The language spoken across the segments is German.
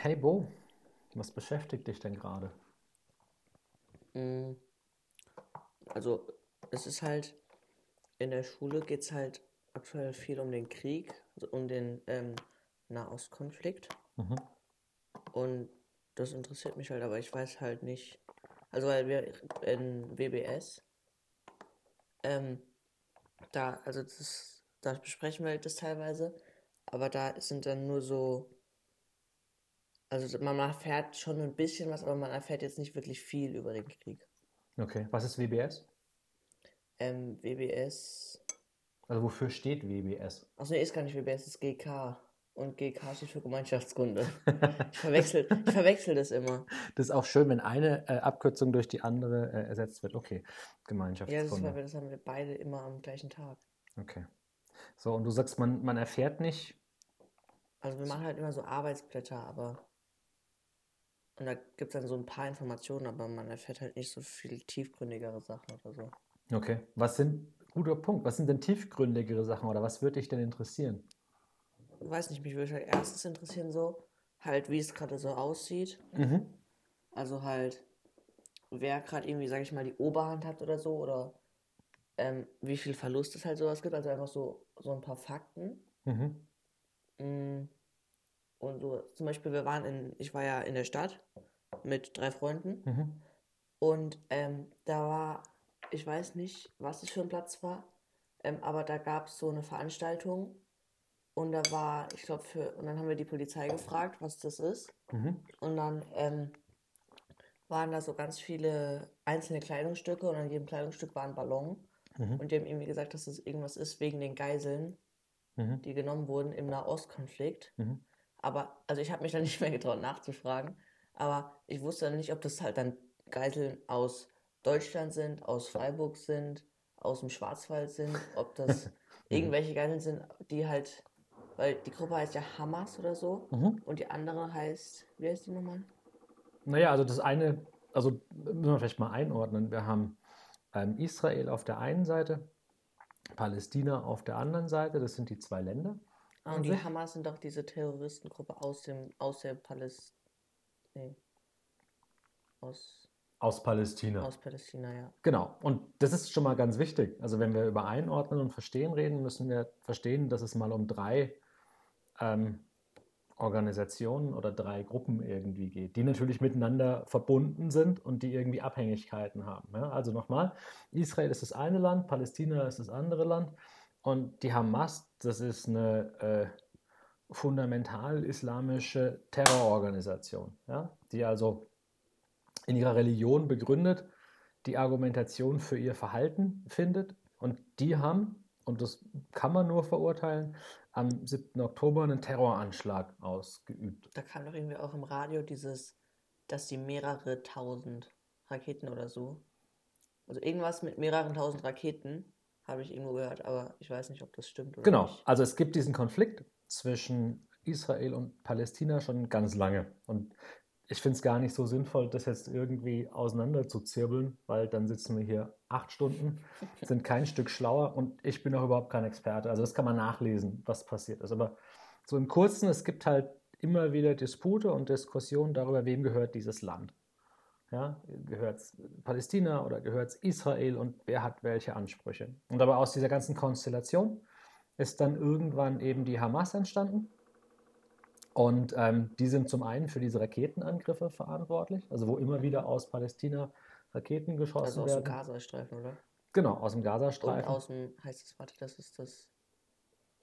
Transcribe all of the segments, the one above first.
Hey Bo, was beschäftigt dich denn gerade? Mm, Also, es ist halt, in der Schule geht es halt aktuell viel um den Krieg, also um den ähm, Nahostkonflikt. Mhm. Und das interessiert mich halt, aber ich weiß halt nicht. Also, weil wir in WBS, ähm, da, also das, da besprechen wir halt das teilweise, aber da sind dann nur so, also man erfährt schon ein bisschen was, aber man erfährt jetzt nicht wirklich viel über den Krieg. Okay, was ist WBS? Ähm, WBS, Also wofür steht WBS? achso, nee, ist gar nicht WBS, ist GK. Und GK steht für Gemeinschaftskunde. Ich verwechsel, ich verwechsel das immer. Das ist auch schön, wenn eine äh, Abkürzung durch die andere äh, ersetzt wird. Okay, Ja, das, Gemeinschaftskunde. wir, das haben wir beide immer am gleichen Tag. Okay. So, und du sagst, man, man erfährt nicht. Also wir machen halt immer so Arbeitsblätter, aber. Und da gibt es dann so ein paar Informationen, aber man erfährt halt nicht so viel tiefgründigere Sachen oder so. Okay. Was sind, guter Punkt, was sind denn tiefgründigere Sachen oder was würde dich denn interessieren? Ich weiß nicht, mich würde halt erstens interessieren, so, halt, wie es gerade so aussieht. Mhm. Also halt, wer gerade irgendwie, sag ich mal, die Oberhand hat oder so, oder ähm, wie viel Verlust es halt sowas gibt. Also einfach so, so ein paar Fakten. Mhm. Mm, Und so, zum Beispiel, wir waren in, ich war ja in der Stadt mit drei Freunden Mhm. und ähm, da war, ich weiß nicht, was es für ein Platz war, ähm, aber da gab es so eine Veranstaltung und da war, ich glaube, für, und dann haben wir die Polizei gefragt, was das ist. Mhm. Und dann ähm, waren da so ganz viele einzelne Kleidungsstücke und an jedem Kleidungsstück war ein Ballon. Mhm. Und die haben irgendwie gesagt, dass das irgendwas ist wegen den Geiseln, Mhm. die genommen wurden im Nahostkonflikt. Mhm. Aber, also ich habe mich dann nicht mehr getraut nachzufragen. Aber ich wusste dann nicht, ob das halt dann Geiseln aus Deutschland sind, aus Freiburg sind, aus dem Schwarzwald sind, ob das irgendwelche Geiseln sind, die halt, weil die Gruppe heißt ja Hamas oder so. Mhm. Und die andere heißt, wie heißt die nochmal? Naja, also das eine, also müssen wir vielleicht mal einordnen. Wir haben ähm, Israel auf der einen Seite, Palästina auf der anderen Seite. Das sind die zwei Länder. Ah, und die? Hamas sind doch diese Terroristengruppe aus dem, aus der Palästina. Nee. Aus, Aus Palästina. aus Palästina, ja. Genau, und das ist schon mal ganz wichtig. Also wenn wir über Einordnen und Verstehen reden, müssen wir verstehen, dass es mal um drei ähm, Organisationen oder drei Gruppen irgendwie geht, die natürlich miteinander verbunden sind und die irgendwie Abhängigkeiten haben. Ja? Also nochmal, Israel ist das eine Land, Palästina ist das andere Land und die Hamas, das ist eine äh, fundamental islamische Terrororganisation, ja? die also in ihrer Religion begründet, die Argumentation für ihr Verhalten findet. Und die haben, und das kann man nur verurteilen, am 7. Oktober einen Terroranschlag ausgeübt. Da kam doch irgendwie auch im Radio dieses, dass die mehrere tausend Raketen oder so. Also irgendwas mit mehreren tausend Raketen habe ich irgendwo gehört, aber ich weiß nicht, ob das stimmt oder Genau, nicht. also es gibt diesen Konflikt zwischen Israel und Palästina schon ganz lange. Und ich finde es gar nicht so sinnvoll, das jetzt irgendwie auseinander zu zirbeln, weil dann sitzen wir hier acht Stunden, sind kein Stück schlauer und ich bin auch überhaupt kein Experte. Also das kann man nachlesen, was passiert ist. Aber so im Kurzen, es gibt halt immer wieder Dispute und Diskussionen darüber, wem gehört dieses Land. Ja, gehört es Palästina oder gehört es Israel und wer hat welche Ansprüche? Und aber aus dieser ganzen Konstellation ist dann irgendwann eben die Hamas entstanden. Und ähm, die sind zum einen für diese Raketenangriffe verantwortlich, also wo immer wieder aus Palästina Raketen geschossen Also aus dem werden. Gazastreifen, oder? Genau, aus dem Und Gazastreifen. aus dem, heißt es, warte, das ist das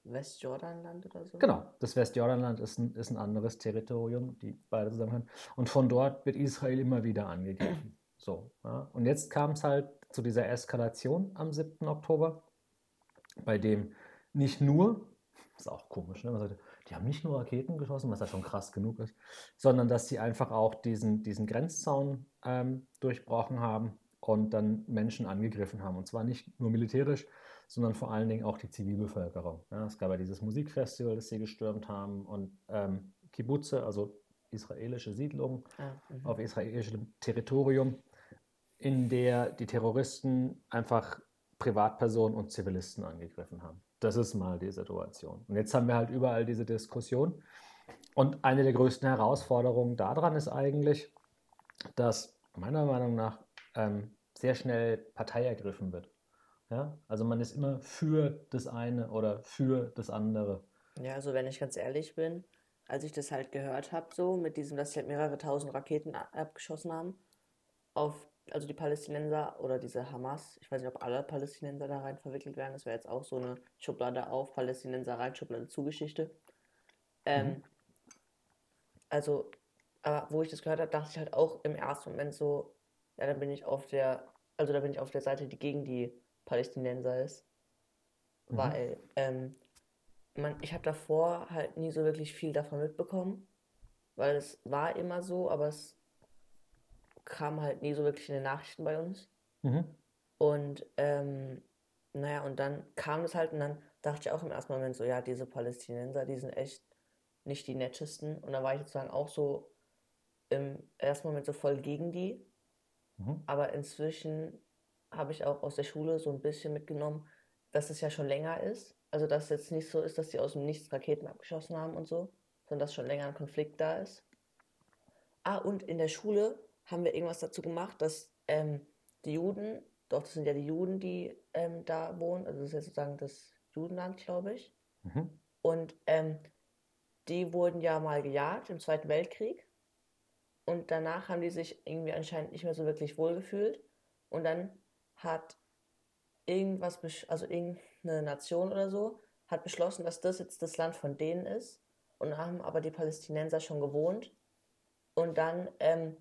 Westjordanland oder so? Genau, das Westjordanland ist ein, ist ein anderes Territorium, die beide zusammenhören. Und von dort wird Israel immer wieder angegriffen. So, ja. Und jetzt kam es halt zu dieser Eskalation am 7. Oktober, bei dem nicht nur, ist auch komisch, ne? sagt, die haben nicht nur Raketen geschossen, was ja schon krass genug ist, sondern dass sie einfach auch diesen, diesen Grenzzaun ähm, durchbrochen haben und dann Menschen angegriffen haben. Und zwar nicht nur militärisch, sondern vor allen Dingen auch die Zivilbevölkerung. Ja, es gab ja dieses Musikfestival, das sie gestürmt haben und ähm, Kibbutze, also israelische Siedlungen Ah, mhm. auf israelischem Territorium, in der die Terroristen einfach Privatpersonen und Zivilisten angegriffen haben. Das ist mal die Situation. Und jetzt haben wir halt überall diese Diskussion. Und eine der größten Herausforderungen daran ist eigentlich, dass meiner Meinung nach ähm, sehr schnell Partei ergriffen wird. Ja? Also man ist immer für das eine oder für das andere. Ja, also wenn ich ganz ehrlich bin, als ich das halt gehört habe, so mit diesem, dass sie halt mehrere tausend Raketen abgeschossen haben, auf, also die Palästinenser oder diese Hamas, ich weiß nicht, ob alle Palästinenser da rein verwickelt werden, das wäre jetzt auch so eine Schublade auf, Palästinenser rein, Schublade zu Geschichte. Ähm, mhm. Also, aber wo ich das gehört habe, dachte ich halt auch im ersten Moment so, ja, dann bin ich auf der, also da bin ich auf der Seite, die gegen die Palästinenser ist. Mhm. Weil, ähm, man, ich habe davor halt nie so wirklich viel davon mitbekommen, weil es war immer so, aber es kam halt nie so wirklich in den Nachrichten bei uns. Mhm. Und ähm, naja, und dann kam es halt und dann dachte ich auch im ersten Moment so, ja, diese Palästinenser, die sind echt nicht die nettesten. Und dann war ich sozusagen auch so im ersten Moment so voll gegen die. Mhm. Aber inzwischen habe ich auch aus der Schule so ein bisschen mitgenommen, dass es ja schon länger ist. Also dass es jetzt nicht so ist, dass die aus dem Nichts Raketen abgeschossen haben und so, sondern dass schon länger ein Konflikt da ist. Ah, und in der Schule haben wir irgendwas dazu gemacht, dass ähm, die Juden, doch das sind ja die Juden, die ähm, da wohnen, also das ist ja sozusagen das Judenland, glaube ich. Mhm. Und ähm, die wurden ja mal gejagt im Zweiten Weltkrieg. Und danach haben die sich irgendwie anscheinend nicht mehr so wirklich wohlgefühlt. Und dann hat irgendwas, also irgendeine Nation oder so, hat beschlossen, dass das jetzt das Land von denen ist. Und haben aber die Palästinenser schon gewohnt. Und dann ähm,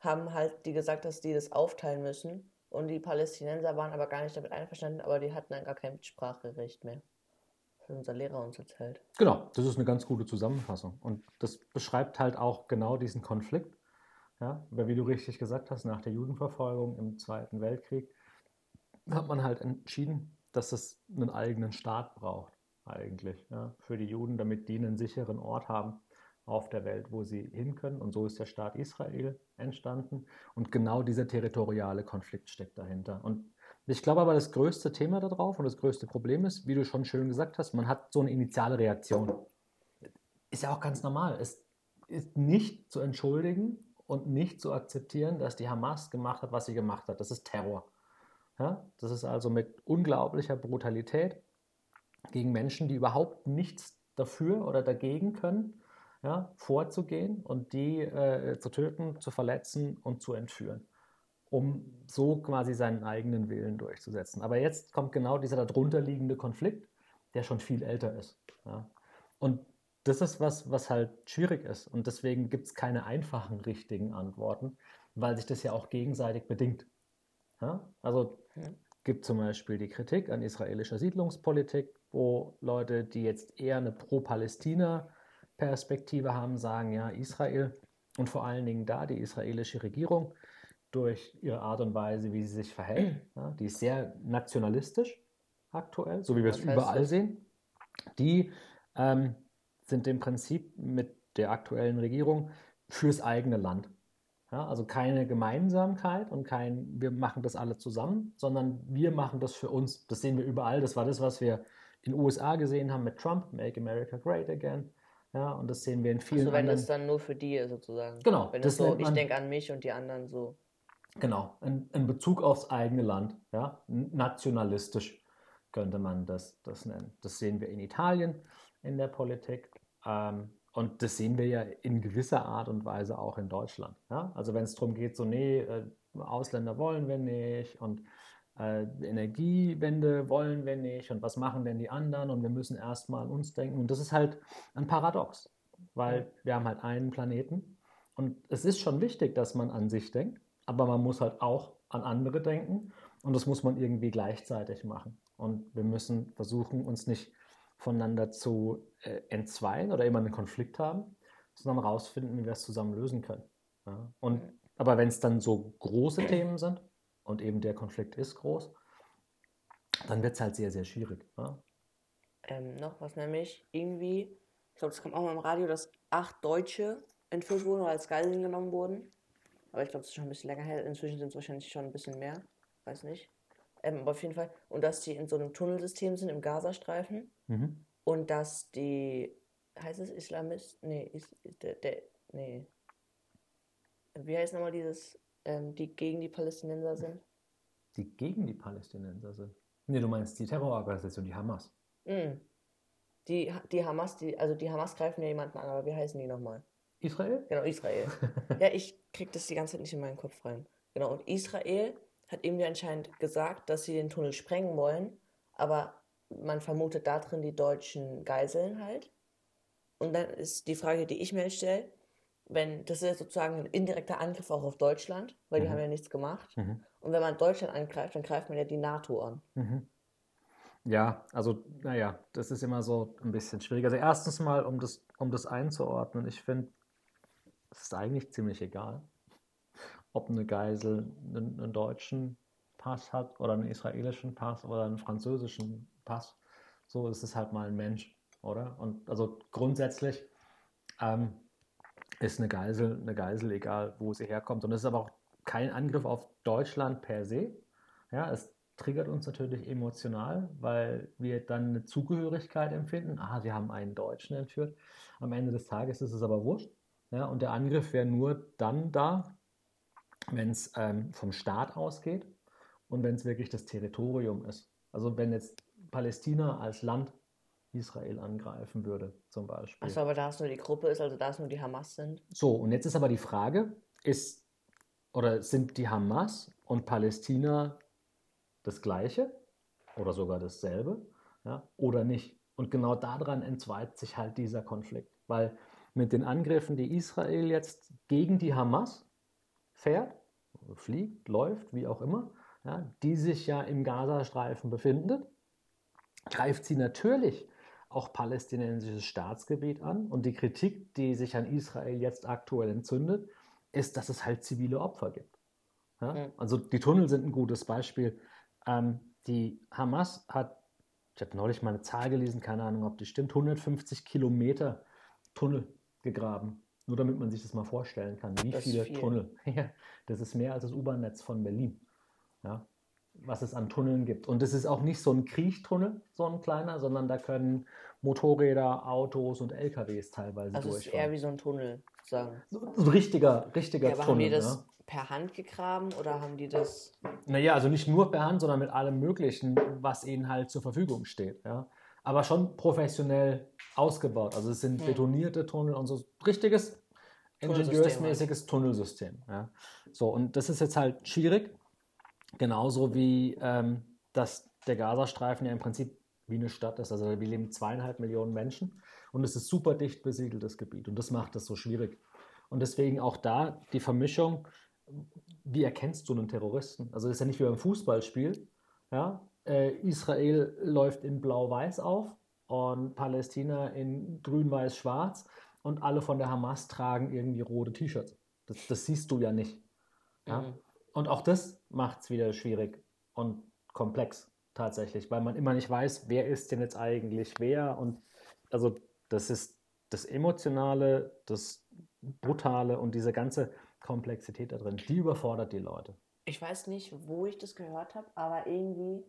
haben halt die gesagt, dass die das aufteilen müssen. Und die Palästinenser waren aber gar nicht damit einverstanden, aber die hatten dann gar kein Mitspracherecht mehr. Das hat unser Lehrer uns erzählt. Genau, das ist eine ganz gute Zusammenfassung. Und das beschreibt halt auch genau diesen Konflikt. Ja, weil wie du richtig gesagt hast, nach der Judenverfolgung im Zweiten Weltkrieg hat man halt entschieden, dass es einen eigenen Staat braucht, eigentlich, ja, für die Juden, damit die einen sicheren Ort haben auf der Welt, wo sie hin können. Und so ist der Staat Israel entstanden. Und genau dieser territoriale Konflikt steckt dahinter. Und ich glaube aber, das größte Thema darauf und das größte Problem ist, wie du schon schön gesagt hast, man hat so eine initiale Reaktion. Ist ja auch ganz normal. Es ist nicht zu entschuldigen und nicht zu akzeptieren, dass die Hamas gemacht hat, was sie gemacht hat. Das ist Terror. Ja? Das ist also mit unglaublicher Brutalität gegen Menschen, die überhaupt nichts dafür oder dagegen können, ja, vorzugehen und die äh, zu töten, zu verletzen und zu entführen, um so quasi seinen eigenen Willen durchzusetzen. Aber jetzt kommt genau dieser darunter liegende Konflikt, der schon viel älter ist. Ja. Und das ist was, was halt schwierig ist. Und deswegen gibt es keine einfachen, richtigen Antworten, weil sich das ja auch gegenseitig bedingt. Ja? Also gibt zum Beispiel die Kritik an israelischer Siedlungspolitik, wo Leute, die jetzt eher eine Pro-Palästina-Perspektive haben, sagen, ja, Israel und vor allen Dingen da die israelische Regierung durch ihre Art und Weise, wie sie sich verhält, ja, die ist sehr nationalistisch aktuell, so wie wir es überall das? sehen. Die ähm, sind im Prinzip mit der aktuellen Regierung fürs eigene Land. Ja, also keine Gemeinsamkeit und kein, wir machen das alle zusammen, sondern wir machen das für uns. Das sehen wir überall. Das war das, was wir in den USA gesehen haben mit Trump, Make America Great Again. Ja, und das sehen wir in vielen also wenn anderen. das dann nur für die sozusagen. Genau. Wenn das so, ich denke an mich und die anderen so. Genau, in, in, Bezug aufs eigene Land, ja, nationalistisch könnte man das, das nennen. Das sehen wir in Italien in der Politik. Ähm, und das sehen wir ja in gewisser Art und Weise auch in Deutschland. Ja? Also wenn es darum geht, so, nee, äh, Ausländer wollen wir nicht und äh, Energiewende wollen wir nicht und was machen denn die anderen und wir müssen erstmal an uns denken. Und das ist halt ein Paradox, weil wir haben halt einen Planeten und es ist schon wichtig, dass man an sich denkt, aber man muss halt auch an andere denken und das muss man irgendwie gleichzeitig machen. Und wir müssen versuchen, uns nicht voneinander zu äh, entzweien oder immer einen Konflikt haben, sondern rausfinden, wie wir es zusammen lösen können. Ja? Und, aber wenn es dann so große Themen sind und eben der Konflikt ist groß, dann wird es halt sehr, sehr schwierig. Ja? Ähm, noch was nämlich, irgendwie, ich glaube, das kam auch mal im Radio, dass acht Deutsche entführt wurden oder als Geiseln genommen wurden. Aber ich glaube, das ist schon ein bisschen länger her. Inzwischen sind es wahrscheinlich schon ein bisschen mehr. Weiß nicht. Ähm, aber auf jeden Fall. Und dass die in so einem Tunnelsystem sind im Gazastreifen. Mhm. Und dass die heißt es Islamist? Nee, ist, der, der, nee. Wie heißt nochmal dieses, ähm, die gegen die Palästinenser sind? Die gegen die Palästinenser sind. Nee, du meinst die Terrororganisation, die Hamas. Mm. Die, die Hamas, die, also die Hamas greifen ja jemanden an, aber wie heißen die nochmal? Israel? Genau, Israel. ja, ich krieg das die ganze Zeit nicht in meinen Kopf rein. Genau, und Israel hat irgendwie anscheinend gesagt, dass sie den Tunnel sprengen wollen, aber man vermutet da drin die deutschen Geiseln halt. Und dann ist die Frage, die ich mir stelle, wenn, das ist sozusagen ein indirekter Angriff auch auf Deutschland, weil die Mhm. haben ja nichts gemacht. Mhm. Und wenn man Deutschland angreift, dann greift man ja die NATO an. Mhm. Ja, also, naja, das ist immer so ein bisschen schwierig. Also erstens mal, um das, um das einzuordnen, ich finde, es ist eigentlich ziemlich egal, ob eine Geisel einen, einen deutschen Pass hat oder einen israelischen Pass oder einen französischen Pass. So ist es halt mal ein Mensch, oder? Und also grundsätzlich ähm, ist eine Geisel eine Geisel, egal wo sie herkommt. Und es ist aber auch kein Angriff auf Deutschland per se. Ja, es triggert uns natürlich emotional, weil wir dann eine Zugehörigkeit empfinden. Ah, sie haben einen Deutschen entführt. Am Ende des Tages ist es aber wurscht. Ja, und der Angriff wäre nur dann da, wenn es ähm, vom Staat ausgeht und wenn es wirklich das Territorium ist. Also wenn jetzt Palästina als Land Israel angreifen würde, zum Beispiel. Achso, aber da es nur die Gruppe ist, also da es nur die Hamas sind. So, und jetzt ist aber die Frage, ist oder sind die Hamas und Palästina das gleiche oder sogar dasselbe, ja, oder nicht? Und genau daran entzweit sich halt dieser Konflikt, weil mit den Angriffen, die Israel jetzt gegen die Hamas fährt, fliegt, läuft, wie auch immer, ja, die sich ja im Gazastreifen befindet, greift sie natürlich auch palästinensisches Staatsgebiet an. Und die Kritik, die sich an Israel jetzt aktuell entzündet, ist, dass es halt zivile Opfer gibt. Ja? Mhm. Also die Tunnel sind ein gutes Beispiel. Ähm, die Hamas hat, ich habe neulich mal eine Zahl gelesen, keine Ahnung, ob die stimmt, 150 Kilometer Tunnel gegraben. Nur damit man sich das mal vorstellen kann, wie Das viele viel. Tunnel. Ja, das ist mehr als das U-Bahn-Netz von Berlin. Ja, was es an Tunneln gibt. Und es ist auch nicht so ein Kriechtunnel, so ein kleiner, sondern da können Motorräder, Autos und LKWs teilweise Also es ist eher wie so ein Tunnel, sozusagen. So ein richtiger, richtiger Ja, aber haben die Tunnel. das ja. per Hand gegraben oder haben die das. Naja, also nicht nur per Hand, sondern mit allem Möglichen, was ihnen halt zur Verfügung steht. Ja. Aber schon professionell ausgebaut. Also es sind Hm. betonierte Tunnel und so richtiges ingenieursmäßiges Tunnelsystem. Ja. So, und das ist jetzt halt schwierig. Genauso wie ähm, dass der Gazastreifen ja im Prinzip wie eine Stadt ist. Also wir leben zweieinhalb Millionen Menschen und es ist super dicht besiedeltes Gebiet und das macht es so schwierig. Und deswegen auch da die Vermischung, wie erkennst du einen Terroristen? Also das ist ja nicht wie beim Fußballspiel. Ja? Äh, Israel läuft in Blau-Weiß auf und Palästina in Grün-Weiß-Schwarz und alle von der Hamas tragen irgendwie rote T-Shirts. Das, das siehst du ja nicht. Ja? Mhm. Und auch das macht es wieder schwierig und komplex tatsächlich, weil man immer nicht weiß, wer ist denn jetzt eigentlich wer. Und also das ist das Emotionale, das Brutale und diese ganze Komplexität da drin, die überfordert die Leute. Ich weiß nicht, wo ich das gehört habe, aber irgendwie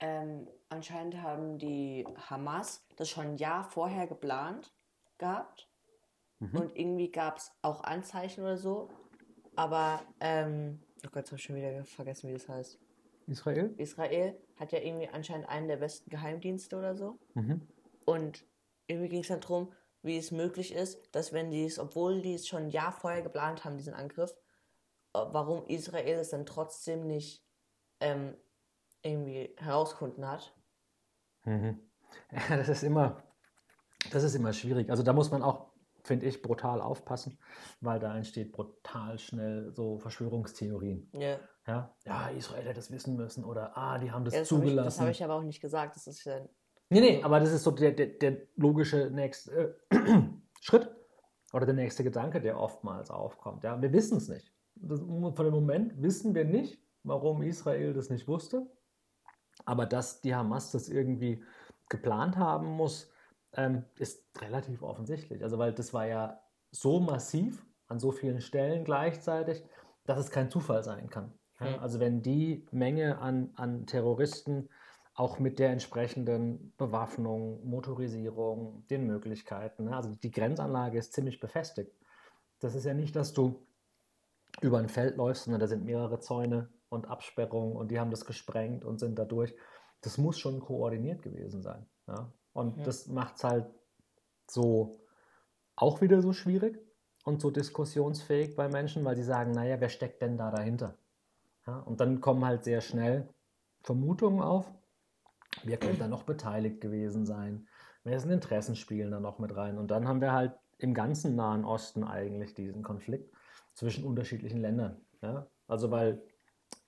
ähm, anscheinend haben die Hamas das schon ein Jahr vorher geplant gehabt. Mhm. Und irgendwie gab es auch Anzeichen oder so. Aber, ähm, oh Gott, jetzt habe ich schon wieder vergessen, wie das heißt. Israel? Israel hat ja irgendwie anscheinend einen der besten Geheimdienste oder so. Mhm. Und irgendwie ging es dann darum, wie es möglich ist, dass wenn die es, obwohl die es schon ein Jahr vorher geplant haben, diesen Angriff, äh, warum Israel es dann trotzdem nicht ähm, irgendwie herausgefunden hat. Mhm. Ja, das ist immer, das ist immer schwierig. Also da muss man auch, finde ich, brutal aufpassen, weil da entsteht brutal schnell so Verschwörungstheorien. Ja, Ja, ja Israel hätte das wissen müssen oder ah, die haben das ja das habe ich, das zugelassen. hab ich aber auch nicht gesagt. Das ist ja, Nee, nee, aber das ist so der, der, der logische nächste äh, Schritt oder der nächste Gedanke, der oftmals aufkommt. Ja, wir wissen es nicht. Das, von dem Moment wissen wir nicht, warum Israel das nicht wusste. Aber dass die Hamas das irgendwie geplant haben muss, ähm, ist relativ offensichtlich. Also, weil das war ja so massiv an so vielen Stellen gleichzeitig, dass es kein Zufall sein kann. Ja, Hm. also, wenn die Menge an, an Terroristen auch mit der entsprechenden Bewaffnung, Motorisierung, den Möglichkeiten. Ne? Also die Grenzanlage ist ziemlich befestigt. Das ist ja nicht, dass du über ein Feld läufst, sondern da sind mehrere Zäune und Absperrungen und die haben das gesprengt und sind dadurch. Das muss schon koordiniert gewesen sein. Ja? Und ja. das macht es halt so auch wieder so schwierig und so diskussionsfähig bei Menschen, weil sie sagen, naja, wer steckt denn da dahinter? Ja? Und dann kommen halt sehr schnell Vermutungen auf, Wer könnte da noch beteiligt gewesen sein? Wessen Interessen spielen da noch mit rein? Und dann haben wir halt im ganzen Nahen Osten eigentlich diesen Konflikt zwischen unterschiedlichen Ländern. Ja? Also weil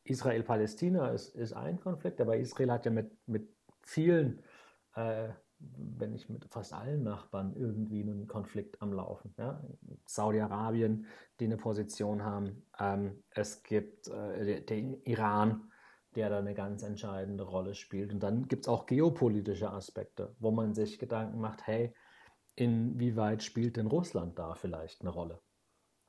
Israel-Palästina ist, ist ein Konflikt, aber Israel hat ja mit, mit vielen, äh, wenn nicht mit fast allen Nachbarn, irgendwie einen Konflikt am Laufen. Ja? Saudi-Arabien, die eine Position haben. Ähm, es gibt äh, den Iran, der da eine ganz entscheidende Rolle spielt. Und dann gibt es auch geopolitische Aspekte, wo man sich Gedanken macht, hey, inwieweit spielt denn Russland da vielleicht eine Rolle?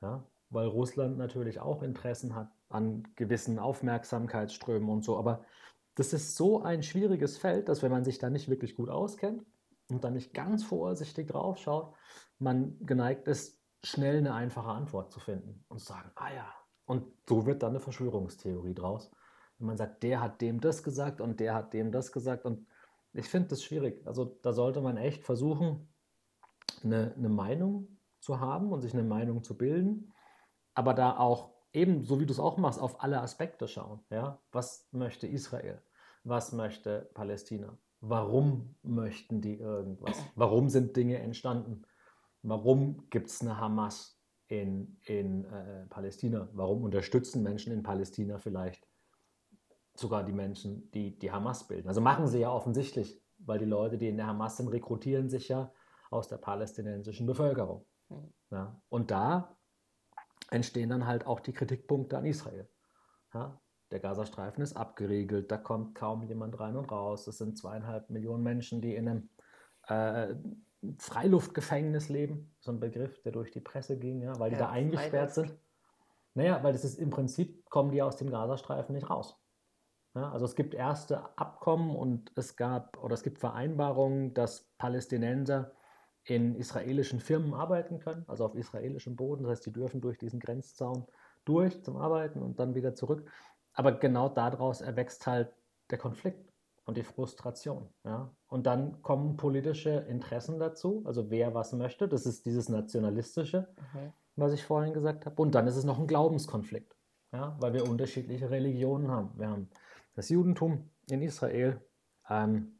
Ja? Weil Russland natürlich auch Interessen hat an gewissen Aufmerksamkeitsströmen und so. Aber das ist so ein schwieriges Feld, dass wenn man sich da nicht wirklich gut auskennt und dann nicht ganz vorsichtig drauf schaut, man geneigt ist, schnell eine einfache Antwort zu finden und zu sagen, ah ja, und so wird dann eine Verschwörungstheorie draus. Wenn man sagt, der hat dem das gesagt und der hat dem das gesagt. Und ich finde das schwierig. Also da sollte man echt versuchen, eine, eine Meinung zu haben und sich eine Meinung zu bilden, aber da auch eben, so wie du es auch machst, auf alle Aspekte schauen. Ja? Was möchte Israel? Was möchte Palästina? Warum möchten die irgendwas? Warum sind Dinge entstanden? Warum gibt es eine Hamas in, in äh, Palästina? Warum unterstützen Menschen in Palästina vielleicht sogar die Menschen, die die Hamas bilden. Also machen sie ja offensichtlich, weil die Leute, die in der Hamas sind, rekrutieren sich ja aus der palästinensischen Bevölkerung. Mhm. Ja, und da entstehen dann halt auch die Kritikpunkte an Israel. Ja, der Gazastreifen ist abgeriegelt, da kommt kaum jemand rein und raus. Es sind zweieinhalb Millionen Menschen, die in einem äh, Freiluftgefängnis leben. So ein Begriff, der durch die Presse ging, ja, weil die ja, da eingesperrt Freiluft. sind. Naja, weil das ist im Prinzip, kommen die aus dem Gazastreifen nicht raus. Ja, also es gibt erste Abkommen und es gab oder es gibt Vereinbarungen, dass Palästinenser in israelischen Firmen arbeiten können, also auf israelischem Boden. Das heißt, die dürfen durch diesen Grenzzaun durch zum Arbeiten und dann wieder zurück. Aber genau daraus erwächst halt der Konflikt und die Frustration. Ja? Und dann kommen politische Interessen dazu, also wer was möchte. Das ist dieses Nationalistische, okay. was ich vorhin gesagt habe. Und dann ist es noch ein Glaubenskonflikt, ja? weil wir unterschiedliche Religionen haben. Wir haben das Judentum in Israel. Ähm,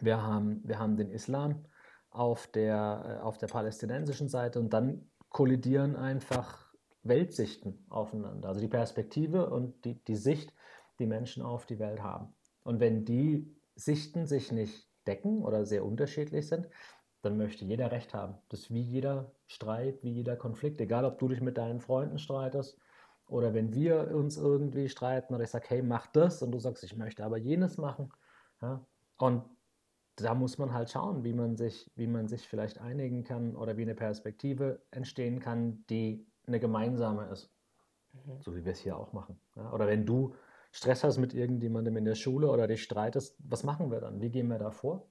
wir, haben, wir haben den Islam auf der, äh, auf der palästinensischen Seite und dann kollidieren einfach Weltsichten aufeinander. Also die Perspektive und die, die Sicht, die Menschen auf die Welt haben. Und wenn die Sichten sich nicht decken oder sehr unterschiedlich sind, dann möchte jeder Recht haben. Das ist wie jeder Streit, wie jeder Konflikt. Egal, ob du dich mit deinen Freunden streitest oder wenn wir uns irgendwie streiten oder ich sage, hey, mach das und du sagst, ich möchte aber jenes machen. Ja? Und da muss man halt schauen, wie man sich, wie man sich vielleicht einigen kann oder wie eine Perspektive entstehen kann, die eine gemeinsame ist. Mhm. So wie wir es hier auch machen. Ja? Oder wenn du Stress hast mit irgendjemandem in der Schule oder dich streitest, was machen wir dann? Wie gehen wir da vor?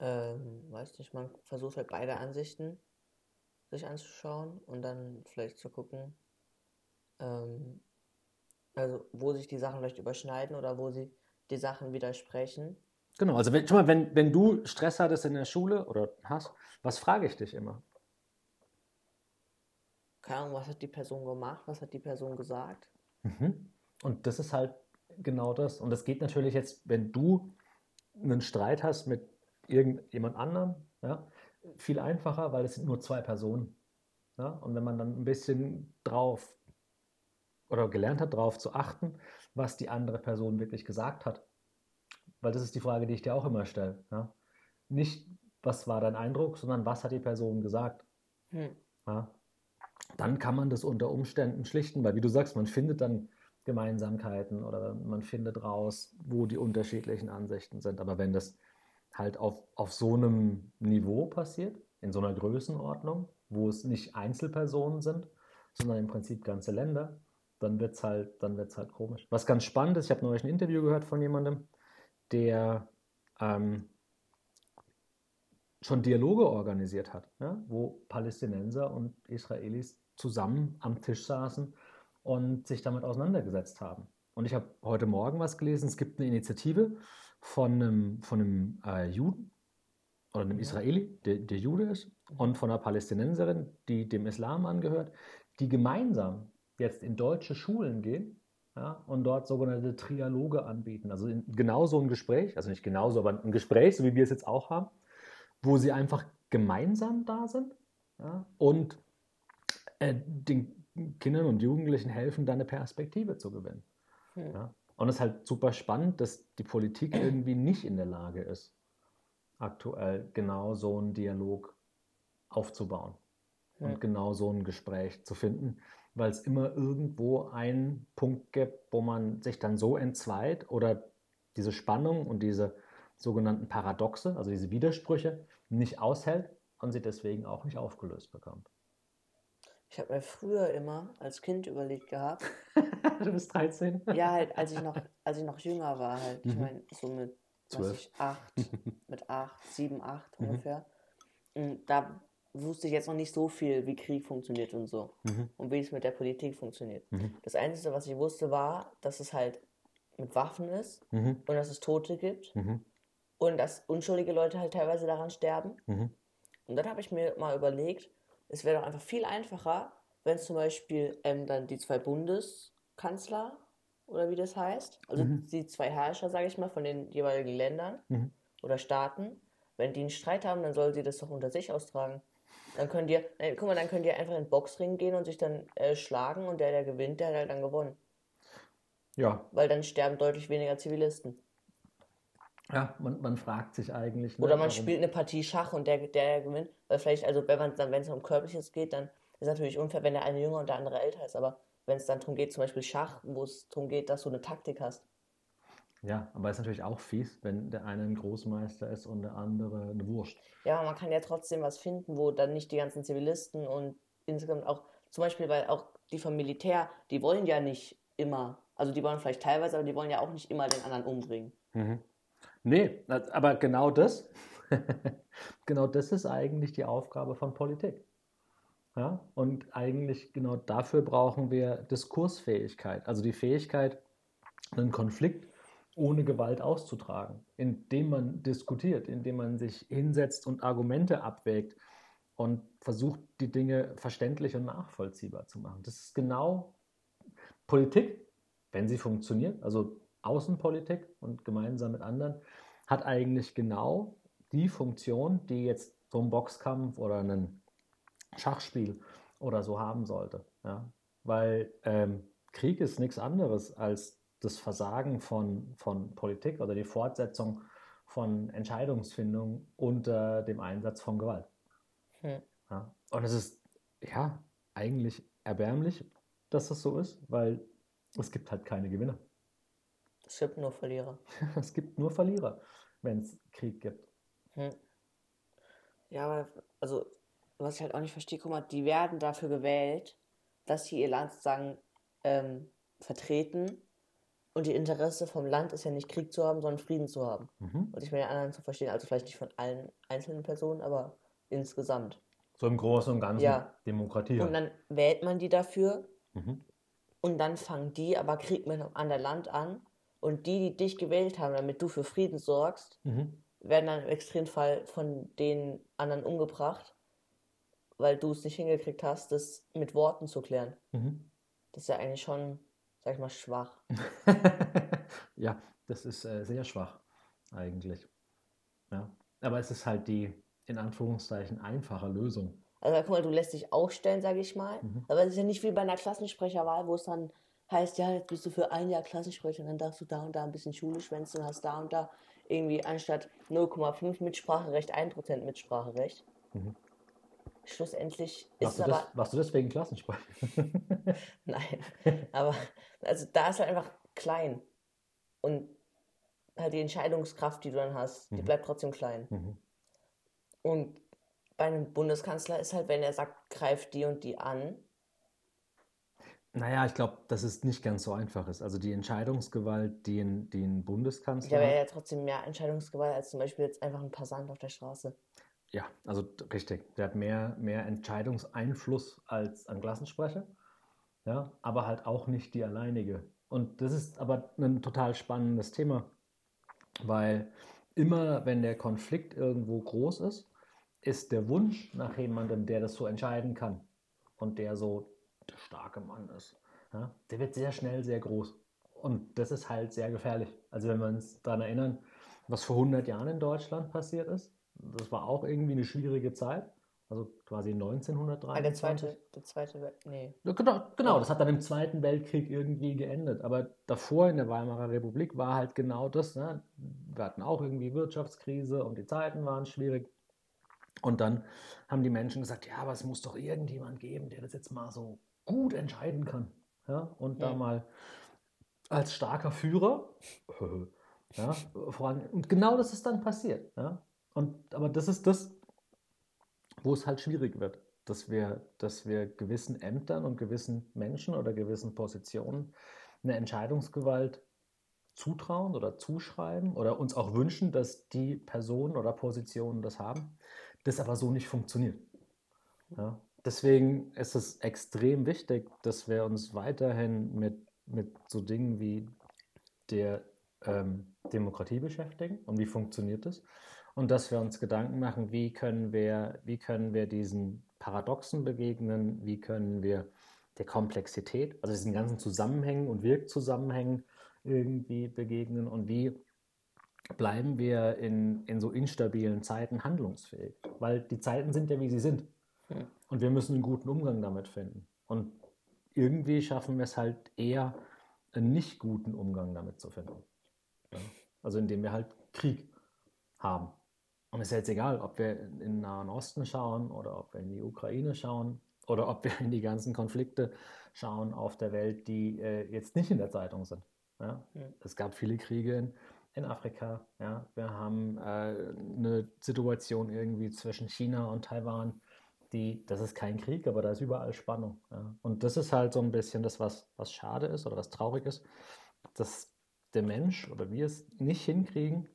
Ähm, weiß nicht, man versucht halt beide Ansichten sich anzuschauen und dann vielleicht zu gucken, ähm, also wo sich die Sachen vielleicht überschneiden oder wo sie die Sachen widersprechen. Genau, also wenn, mal, wenn, wenn du Stress hattest in der Schule oder hast, was frage ich dich immer? Keine Ahnung, was hat die Person gemacht, was hat die Person gesagt? Mhm. Und das ist halt genau das. Und das geht natürlich jetzt, wenn du einen Streit hast mit irgendjemand anderem, ja, viel einfacher, weil es sind nur zwei Personen. Ja? Und wenn man dann ein bisschen drauf oder gelernt hat, darauf zu achten, was die andere Person wirklich gesagt hat. Weil das ist die Frage, die ich dir auch immer stelle. Ja? Nicht, was war dein Eindruck, sondern was hat die Person gesagt. Hm. Ja? Dann kann man das unter Umständen schlichten, weil wie du sagst, man findet dann Gemeinsamkeiten oder man findet raus, wo die unterschiedlichen Ansichten sind. Aber wenn das halt auf, auf so einem Niveau passiert, in so einer Größenordnung, wo es nicht Einzelpersonen sind, sondern im Prinzip ganze Länder, dann wird es halt, halt komisch. Was ganz spannend ist, ich habe neulich ein Interview gehört von jemandem, der ähm, schon Dialoge organisiert hat, ja, wo Palästinenser und Israelis zusammen am Tisch saßen und sich damit auseinandergesetzt haben. Und ich habe heute Morgen was gelesen, es gibt eine Initiative von einem, von einem äh, Juden oder einem Israeli, der, der Jude ist, und von einer Palästinenserin, die dem Islam angehört, die gemeinsam jetzt in deutsche Schulen gehen ja, und dort sogenannte Trialoge anbieten. Also in, genau so ein Gespräch, also nicht genauso, aber ein Gespräch, so wie wir es jetzt auch haben, wo sie einfach gemeinsam da sind ja, und äh, den Kindern und Jugendlichen helfen, da eine Perspektive zu gewinnen. Hm. Ja. Und es ist halt super spannend, dass die Politik irgendwie nicht in der Lage ist, aktuell genau so einen Dialog aufzubauen ja. und genau so ein Gespräch zu finden, weil es immer irgendwo einen Punkt gibt, wo man sich dann so entzweit oder diese Spannung und diese sogenannten Paradoxe, also diese Widersprüche, nicht aushält und sie deswegen auch nicht aufgelöst bekommt. Ich habe mir früher immer als Kind überlegt gehabt. du bist 13? Ja, halt, als ich noch, als ich noch jünger war, halt. Ich mhm. meine, so mit was ich, acht, mit acht, sieben, acht mhm. ungefähr. Und da wusste ich jetzt noch nicht so viel, wie Krieg funktioniert und so. Mhm. Und wie es mit der Politik funktioniert. Mhm. Das Einzige, was ich wusste, war, dass es halt mit Waffen ist mhm. und dass es Tote gibt. Mhm. Und dass unschuldige Leute halt teilweise daran sterben. Mhm. Und dann habe ich mir mal überlegt, es wäre doch einfach viel einfacher, wenn zum Beispiel ähm, dann die zwei Bundeskanzler oder wie das heißt, also mhm. die zwei Herrscher, sage ich mal, von den jeweiligen Ländern oder Staaten, wenn die einen Streit haben, dann sollen sie das doch unter sich austragen. Dann könnt ihr, nein, guck mal, dann könnt ihr einfach in den Boxring gehen und sich dann äh, schlagen und der, der gewinnt, der hat halt dann gewonnen. Ja. Weil dann sterben deutlich weniger Zivilisten. Ja, man, man fragt sich eigentlich. Ne, Oder man warum... spielt eine Partie Schach und der, der, der gewinnt. Weil vielleicht, also wenn man dann, wenn es um Körperliches geht, dann ist es natürlich unfair, wenn der eine jünger und der andere älter ist. Aber wenn es dann darum geht, zum Beispiel Schach, wo es darum geht, dass du eine Taktik hast. Ja, aber es ist natürlich auch fies, wenn der eine ein Großmeister ist und der andere eine Wurst. Ja, man kann ja trotzdem was finden, wo dann nicht die ganzen Zivilisten und insgesamt auch, zum Beispiel, weil auch die vom Militär, die wollen ja nicht immer, also die wollen vielleicht teilweise, aber die wollen ja auch nicht immer den anderen umbringen. Mhm. Nee, aber genau das, genau das ist eigentlich die Aufgabe von Politik. Ja? Und eigentlich genau dafür brauchen wir Diskursfähigkeit, also die Fähigkeit, einen Konflikt ohne Gewalt auszutragen, indem man diskutiert, indem man sich hinsetzt und Argumente abwägt und versucht, die Dinge verständlich und nachvollziehbar zu machen. Das ist genau Politik, wenn sie funktioniert, also Außenpolitik und gemeinsam mit anderen, hat eigentlich genau die Funktion, die jetzt so ein Boxkampf oder ein Schachspiel oder so haben sollte. Ja? Weil ähm, Krieg ist nichts anderes als das Versagen von, von Politik oder die Fortsetzung von Entscheidungsfindung unter dem Einsatz von Gewalt. Hm. Ja? Und es ist ja eigentlich erbärmlich, dass das so ist, weil es gibt halt keine Gewinner. Es gibt nur Verlierer. es gibt nur Verlierer, wenn es Krieg gibt. Hm. Ja, aber also, was ich halt auch nicht verstehe, guck mal, die werden dafür gewählt, dass sie ihr Land sozusagen ähm, vertreten. Und die Interesse vom Land ist ja nicht Krieg zu haben, sondern Frieden zu haben. Mhm. Und ich meine, anderen zu verstehen, also vielleicht nicht von allen einzelnen Personen, aber insgesamt. So im Großen und Ganzen ja. Demokratie. Und dann wählt man die dafür. Mhm. Und dann fangen die aber Krieg mit einem anderen Land an und die, die dich gewählt haben, damit du für Frieden sorgst, mhm. werden dann im Extremfall von den anderen umgebracht, weil du es nicht hingekriegt hast, das mit Worten zu klären. Mhm. Das ist ja eigentlich schon, sag ich mal, schwach. ja, das ist äh, sehr schwach, eigentlich. Ja. Aber es ist halt die, in Anführungszeichen, einfache Lösung. Also guck mal, du lässt dich aufstellen, sag ich mal. Mhm. Aber es ist ja nicht wie bei einer Klassensprecherwahl, wo es dann heißt, ja, jetzt bist du für ein Jahr Klassensprecher, dann darfst du da und da ein bisschen Schule schwänzen und hast da und da irgendwie anstatt 0,5 Mitspracherecht 1% Mitspracherecht. Mhm. Schlussendlich ist es aber. Das, warst du deswegen Klassensprecher? Nein. Aber also da ist halt einfach klein. Und halt die Entscheidungskraft, die du dann hast, mhm. die bleibt trotzdem klein. Mhm. Und bei einem Bundeskanzler ist halt, wenn er sagt, greift die und die an, Naja, ich glaube, dass es nicht ganz so einfach ist. Also die Entscheidungsgewalt, die ein, die ein Bundeskanzler Ja, aber hat. er hat trotzdem mehr Entscheidungsgewalt als zum Beispiel jetzt einfach ein Passant auf der Straße. Ja, also richtig. Der hat mehr, mehr Entscheidungseinfluss als ein Klassensprecher. Ja, aber halt auch nicht die alleinige. Und das ist aber ein total spannendes Thema, weil immer, wenn der Konflikt irgendwo groß ist, ist der Wunsch nach jemandem, der das so entscheiden kann und der so der starke Mann ist, ja, der wird sehr schnell sehr groß. Und das ist halt sehr gefährlich. Also wenn wir uns daran erinnern, was vor 100 Jahren in Deutschland passiert ist, das war auch irgendwie eine schwierige Zeit. Also quasi 1923. Ah, der zweite, der zweite, Welt- nee. Genau, genau, das hat dann im Zweiten Weltkrieg irgendwie geendet. Aber davor in der Weimarer Republik war halt genau das. Ne? Wir hatten auch irgendwie Wirtschaftskrise und die Zeiten waren schwierig. Und dann haben die Menschen gesagt, ja, aber es muss doch irgendjemand geben, der das jetzt mal so gut entscheiden kann. Ja? Und da Ja. mal als starker Führer, ja, voran. Und genau das ist dann passiert. Ja? Und, aber das ist das, wo es halt schwierig wird, dass wir, dass wir gewissen Ämtern und gewissen Menschen oder gewissen Positionen eine Entscheidungsgewalt zutrauen oder zuschreiben oder uns auch wünschen, dass die Personen oder Positionen das haben, das aber so nicht funktioniert. Ja? Deswegen ist es extrem wichtig, dass wir uns weiterhin mit, mit so Dingen wie der ähm, Demokratie beschäftigen und wie funktioniert das und dass wir uns Gedanken machen, wie können wir, wie können wir diesen Paradoxen begegnen, wie können wir der Komplexität, also diesen ganzen Zusammenhängen und Wirkzusammenhängen irgendwie begegnen und wie bleiben wir in, in so instabilen Zeiten handlungsfähig, weil die Zeiten sind ja, wie sie sind. Hm. Und wir müssen einen guten Umgang damit finden. Und irgendwie schaffen wir es halt eher, einen nicht guten Umgang damit zu finden. Ja? Also indem wir halt Krieg haben. Und es ist jetzt egal, ob wir in den Nahen Osten schauen oder ob wir in die Ukraine schauen oder ob wir in die ganzen Konflikte schauen auf der Welt, die äh, jetzt nicht in der Zeitung sind. Ja? Ja. Es gab viele Kriege in, in Afrika. Ja? Wir haben äh, eine Situation irgendwie zwischen China und Taiwan, die, das ist kein Krieg, aber da ist überall Spannung. Ja? Und das ist halt so ein bisschen das, was, was schade ist oder was traurig ist, dass der Mensch oder wir es nicht hinkriegen,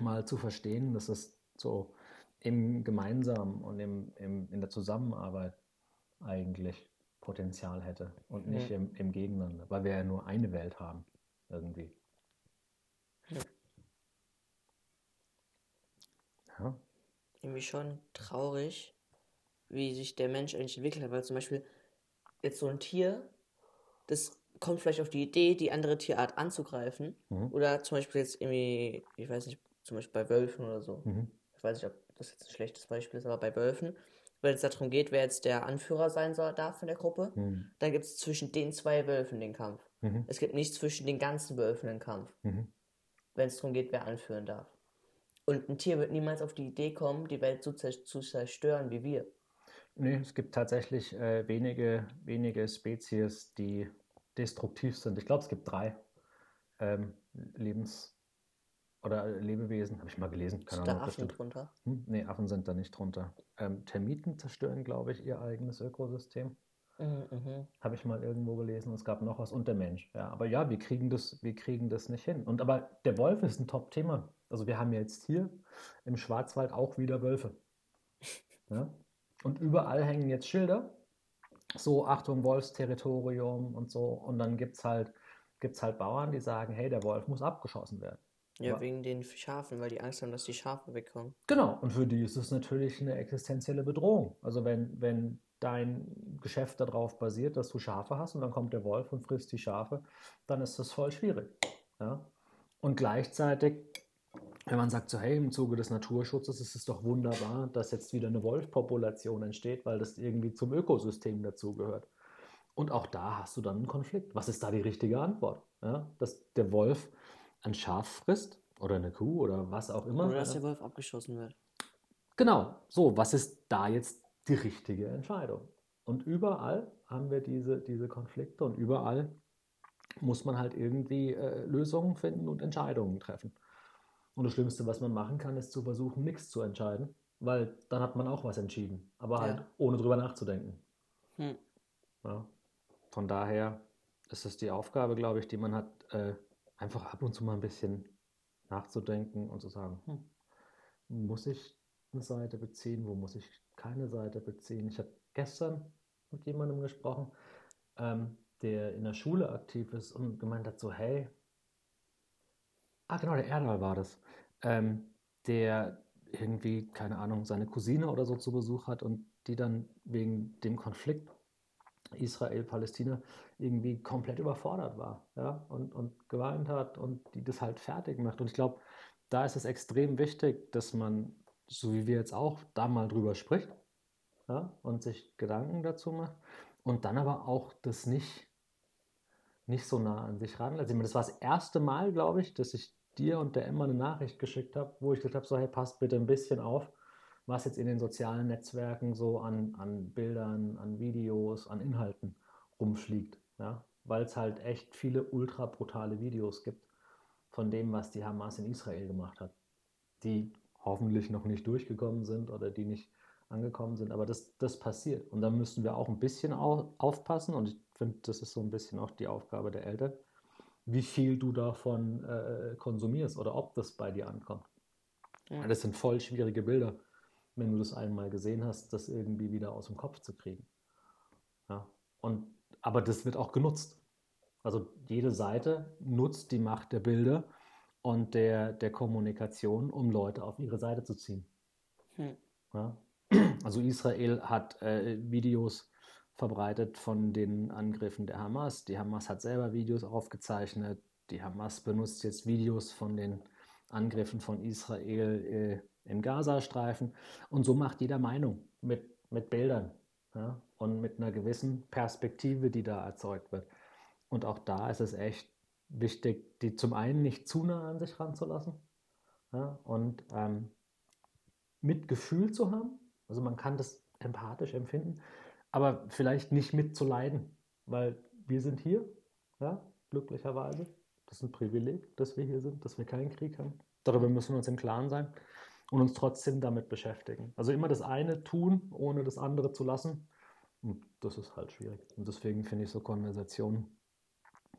mal zu verstehen, dass es so im Gemeinsamen und im, im, in der Zusammenarbeit eigentlich Potenzial hätte und nicht Ja. im, im Gegeneinander, weil wir ja nur eine Welt haben, irgendwie. Ja. Ja, irgendwie schon traurig, wie sich der Mensch eigentlich entwickelt hat, weil zum Beispiel jetzt so ein Tier, das kommt vielleicht auf die Idee, die andere Tierart anzugreifen. Mhm. Oder zum Beispiel jetzt irgendwie, ich weiß nicht, zum Beispiel bei Wölfen oder so. mhm. Ich weiß nicht, ob das jetzt ein schlechtes Beispiel ist, aber bei Wölfen, wenn es darum geht, wer jetzt der Anführer sein soll, darf in der Gruppe, Mhm. dann gibt es zwischen den zwei Wölfen den Kampf. Mhm. Es gibt nicht zwischen den ganzen Wölfen den Kampf, Mhm. wenn es darum geht, wer anführen darf. Und ein Tier wird niemals auf die Idee kommen, die Welt so zu zerstören wie wir. Nee, es gibt tatsächlich äh, wenige, wenige Spezies, die destruktiv sind. Ich glaube, es gibt drei ähm, Lebens- oder Lebewesen, habe ich mal gelesen. Keine da Ahnung, das Affen drunter? Hm? Nee, Affen sind da nicht drunter. Ähm, Termiten zerstören, glaube ich, ihr eigenes Ökosystem. Mhm, mhm. Habe ich mal irgendwo gelesen. Es gab noch was und der Mensch. Ja, aber ja, wir kriegen das, wir kriegen das nicht hin. Und aber der Wolf ist ein Top-Thema. Also wir haben jetzt hier im Schwarzwald auch wieder Wölfe. Ja? Und überall hängen jetzt Schilder. So, Achtung, Wolfsterritorium und so. Und dann gibt es halt, gibt's halt Bauern, die sagen, hey, der Wolf muss abgeschossen werden. Ja, Aber- wegen den Schafen, weil die Angst haben, dass die Schafe wegkommen. Genau, und für die ist es natürlich eine existenzielle Bedrohung. Also wenn, wenn dein Geschäft darauf basiert, dass du Schafe hast und dann kommt der Wolf und frisst die Schafe, dann ist das voll schwierig. Ja? Und gleichzeitig, wenn man sagt, so hey, im Zuge des Naturschutzes ist es doch wunderbar, dass jetzt wieder eine Wolfpopulation entsteht, weil das irgendwie zum Ökosystem dazugehört. Und auch da hast du dann einen Konflikt. Was ist da die richtige Antwort? Ja? Dass der Wolf ein Schaf frisst oder eine Kuh oder was auch immer. Oder dass ja? der Wolf abgeschossen wird. Genau, so, was ist da jetzt die richtige Entscheidung? Und überall haben wir diese, diese Konflikte und überall muss man halt irgendwie äh, Lösungen finden und Entscheidungen treffen. Und das Schlimmste, was man machen kann, ist zu versuchen, nichts zu entscheiden, weil dann hat man auch was entschieden, aber Ja. halt ohne drüber nachzudenken. Hm. Ja. von daher ist es die Aufgabe, glaube ich, die man hat, äh, einfach ab und zu mal ein bisschen nachzudenken und zu sagen, hm, muss ich eine Seite beziehen, wo muss ich keine Seite beziehen. Ich habe gestern mit jemandem gesprochen, ähm, der in der Schule aktiv ist und gemeint hat so, hey, ah genau, der Erdal war das, ähm, der irgendwie, keine Ahnung, seine Cousine oder so zu Besuch hat und die dann wegen dem Konflikt Israel-Palästina irgendwie komplett überfordert war ja, und, und geweint hat und die das halt fertig macht. Und ich glaube, da ist es extrem wichtig, dass man, so wie wir jetzt auch, da mal drüber spricht ja, und sich Gedanken dazu macht und dann aber auch das nicht, nicht so nah an sich ranlässt. Ich meine, das war das erste Mal, glaube ich, dass ich dir und der Emma eine Nachricht geschickt habe, wo ich gesagt habe, so hey, passt bitte ein bisschen auf was jetzt in den sozialen Netzwerken so an, an Bildern, an Videos, an Inhalten rumfliegt. Ja? Weil es halt echt viele ultra brutale Videos gibt von dem, was die Hamas in Israel gemacht hat, die hoffentlich noch nicht durchgekommen sind oder die nicht angekommen sind. Aber das, das passiert. Und da müssen wir auch ein bisschen aufpassen. Und ich finde, das ist so ein bisschen auch die Aufgabe der Eltern, wie viel du davon äh, konsumierst oder ob das bei dir ankommt. Ja. Das sind voll schwierige Bilder wenn du das einmal gesehen hast, das irgendwie wieder aus dem Kopf zu kriegen. Ja, und, aber das wird auch genutzt. Also jede Seite nutzt die Macht der Bilder und der, der Kommunikation, um Leute auf ihre Seite zu ziehen. Hm. Ja, also Israel hat äh, Videos verbreitet von den Angriffen der Hamas. Die Hamas hat selber Videos aufgezeichnet. Die Hamas benutzt jetzt Videos von den Angriffen von Israel äh, im Gazastreifen. Und so macht jeder Meinung mit, mit Bildern ja, und mit einer gewissen Perspektive, die da erzeugt wird. Und auch da ist es echt wichtig, die zum einen nicht zu nah an sich ranzulassen ja, und ähm, Mitgefühl zu haben. Also man kann das empathisch empfinden, aber vielleicht nicht mitzuleiden, weil wir sind hier, ja, glücklicherweise. Das ist ein Privileg, dass wir hier sind, dass wir keinen Krieg haben. Darüber müssen wir uns im Klaren sein und uns trotzdem damit beschäftigen. Also immer das eine tun, ohne das andere zu lassen. Und das ist halt schwierig. Und deswegen finde ich so Konversationen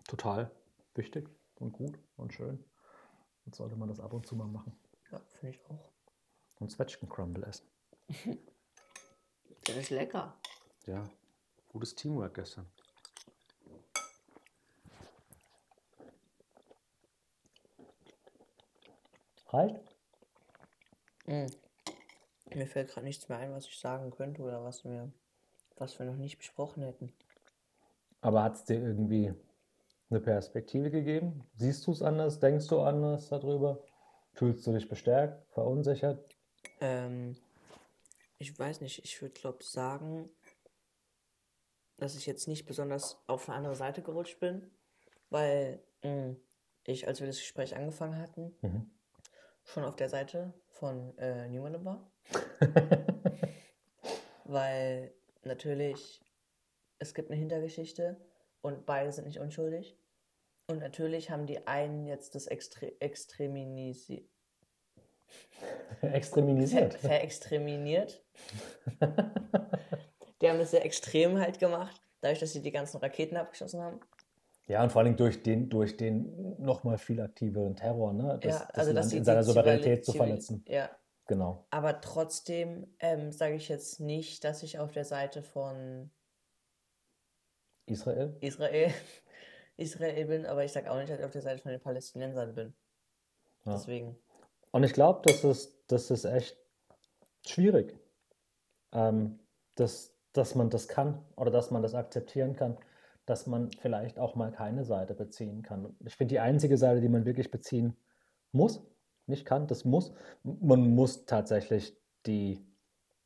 total wichtig und gut und schön. Und sollte man das ab und zu mal machen. Ja, finde ich auch. Und Zwetschgen-Crumble essen. Der ist lecker. Ja, gutes Teamwork gestern. Reicht? Mhm. Mir fällt gerade nichts mehr ein, was ich sagen könnte oder was wir, was wir noch nicht besprochen hätten. Aber hat es dir irgendwie eine Perspektive gegeben? Siehst du es anders? Denkst du anders darüber? Fühlst du dich bestärkt, verunsichert? Ähm, ich weiß nicht. Ich würde, glaube ich, sagen, dass ich jetzt nicht besonders auf eine andere Seite gerutscht bin, weil mh, hm, ich, als wir das Gespräch angefangen hatten, mhm schon auf der Seite von äh, niemandem war. Weil natürlich, es gibt eine Hintergeschichte und beide sind nicht unschuldig. Und natürlich haben die einen jetzt das Extre Extremisiert. Extremisiert. Ver verextreminiert. die haben das sehr extrem halt gemacht, dadurch, dass sie die ganzen Raketen abgeschossen haben. Ja, und vor allem durch den, durch den nochmal viel aktiveren Terror, ne? Das, ja, also das Land in seiner Souveränität zu verletzen. Ja. Genau. Aber trotzdem ähm, sage ich jetzt nicht, dass ich auf der Seite von Israel? Israel, Israel bin, aber ich sage auch nicht, dass ich auf der Seite von den Palästinensern bin. Ja. Deswegen. Und ich glaube, das ist, das ist echt schwierig, ähm, dass, dass man das kann oder dass man das akzeptieren kann dass man vielleicht auch mal keine Seite beziehen kann. Ich finde, die einzige Seite, die man wirklich beziehen muss, nicht kann, das muss, man muss tatsächlich die,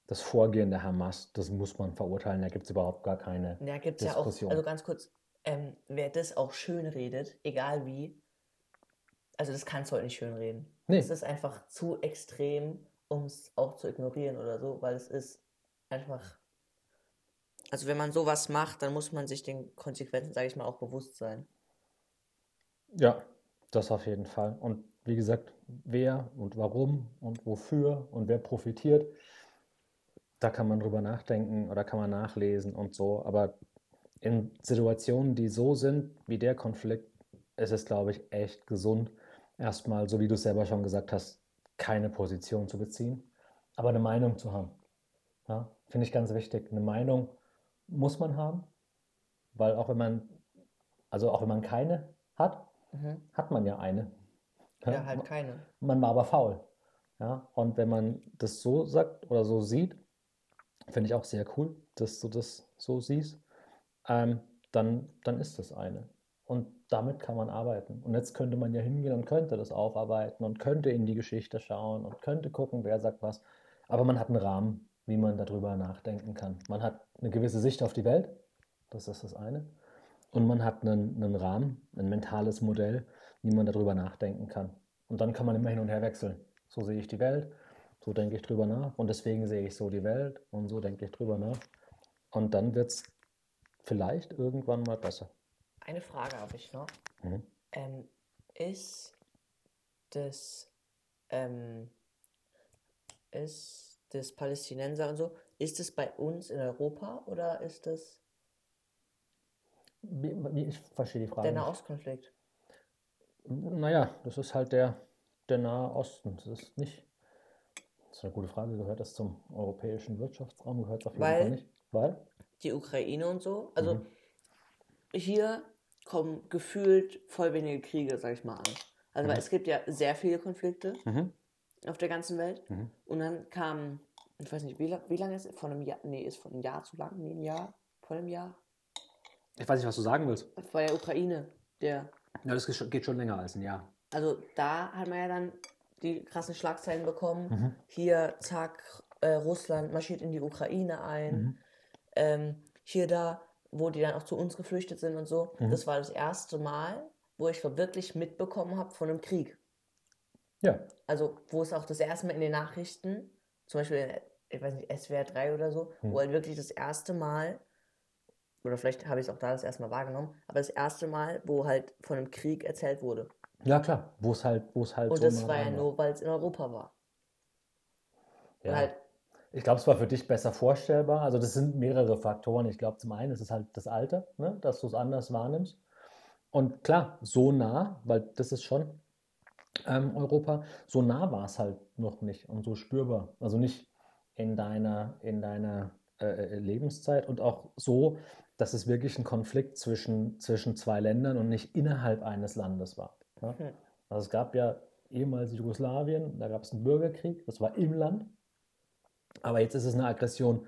das Vorgehen der Hamas, das muss man verurteilen. Da gibt es überhaupt gar keine ja, gibt's Diskussion. Ja auch, also ganz kurz, ähm, wer das auch schön redet, egal wie, also das kannst du heute nicht schön reden. Nee. Es ist einfach zu extrem, um es auch zu ignorieren oder so, weil es ist einfach also wenn man sowas macht, dann muss man sich den Konsequenzen, sage ich mal, auch bewusst sein. Ja, das auf jeden Fall. Und wie gesagt, wer und warum und wofür und wer profitiert, da kann man drüber nachdenken oder kann man nachlesen und so. Aber in Situationen, die so sind wie der Konflikt, ist es, glaube ich, echt gesund, erstmal, so wie du es selber schon gesagt hast, keine Position zu beziehen, aber eine Meinung zu haben. Ja, Finde ich ganz wichtig. Eine Meinung muss man haben, weil auch wenn man, also auch wenn man keine hat, Mhm. hat man ja eine. Ja, halt keine. Man war aber faul. Ja, und wenn man das so sagt oder so sieht, finde ich auch sehr cool, dass du das so siehst, ähm, dann, dann ist das eine. Und damit kann man arbeiten. Und jetzt könnte man ja hingehen und könnte das aufarbeiten und könnte in die Geschichte schauen und könnte gucken, wer sagt was. Aber man hat einen Rahmen, wie man darüber nachdenken kann. Man hat eine gewisse Sicht auf die Welt, das ist das eine. Und man hat einen, einen Rahmen, ein mentales Modell, wie man darüber nachdenken kann. Und dann kann man immer hin und her wechseln. So sehe ich die Welt, so denke ich drüber nach und deswegen sehe ich so die Welt und so denke ich drüber nach. Und dann wird es vielleicht irgendwann mal besser. Eine Frage habe ich noch. Mhm. Ähm, ist das, ähm, ist das Palästinenser und so, ist es bei uns in Europa oder ist das Wie, wie, ich verstehe die Frage. der. Nahostkonflikt? Naja, das ist halt der, der Nahe Osten. Das ist nicht. Das ist eine gute Frage. Gehört das zum europäischen Wirtschaftsraum? Gehört es auf jeden Weil- Fall nicht. Weil? Die Ukraine und so. Also Mhm. hier kommen gefühlt voll wenige Kriege, sag ich mal, an. Also Mhm. es gibt ja sehr viele Konflikte Mhm. auf der ganzen Welt. Mhm. Und dann kam, ich weiß nicht, wie, wie lange ist es? Von einem Jahr? Nee, ist von einem Jahr zu lang? Nee, ein Jahr? Vor einem Jahr? Ich weiß nicht, was du sagen willst. Bei der Ukraine. Der, Ja, das geht schon- länger als ein Jahr. also da hat man ja dann die krassen Schlagzeilen bekommen. Mhm. Hier, zack, äh, Russland marschiert in die Ukraine ein. Mhm. Ähm, hier, da, wo die dann auch zu uns geflüchtet sind und so. Mhm. Das war das erste Mal, wo ich wirklich mitbekommen habe von einem Krieg. Ja. Also, wo es auch das erste Mal in den Nachrichten, zum Beispiel, in, ich weiß nicht, SWR 3 oder so, Mhm. wo halt wirklich das erste Mal, oder vielleicht habe ich es auch da das erste Mal wahrgenommen, aber das erste Mal, wo halt von einem Krieg erzählt wurde. Ja, klar. Wo es halt, wo es halt Und so das war ja nur, weil es in Europa war. Ja. Halt, Ich glaube, es war für dich besser vorstellbar. Also das sind mehrere Faktoren. Ich glaube, zum einen ist es halt das Alter, ne? dass du es anders wahrnimmst. Und klar, so nah, weil das ist schon ähm, Europa, so nah war es halt noch nicht und so spürbar. Also nicht in deiner, in deiner äh, äh, Lebenszeit und auch so, dass es wirklich ein Konflikt zwischen, zwischen zwei Ländern und nicht innerhalb eines Landes war. Ne? Hm. Also es gab ja ehemals Jugoslawien, da gab es einen Bürgerkrieg, das war im Land. Aber jetzt ist es eine Aggression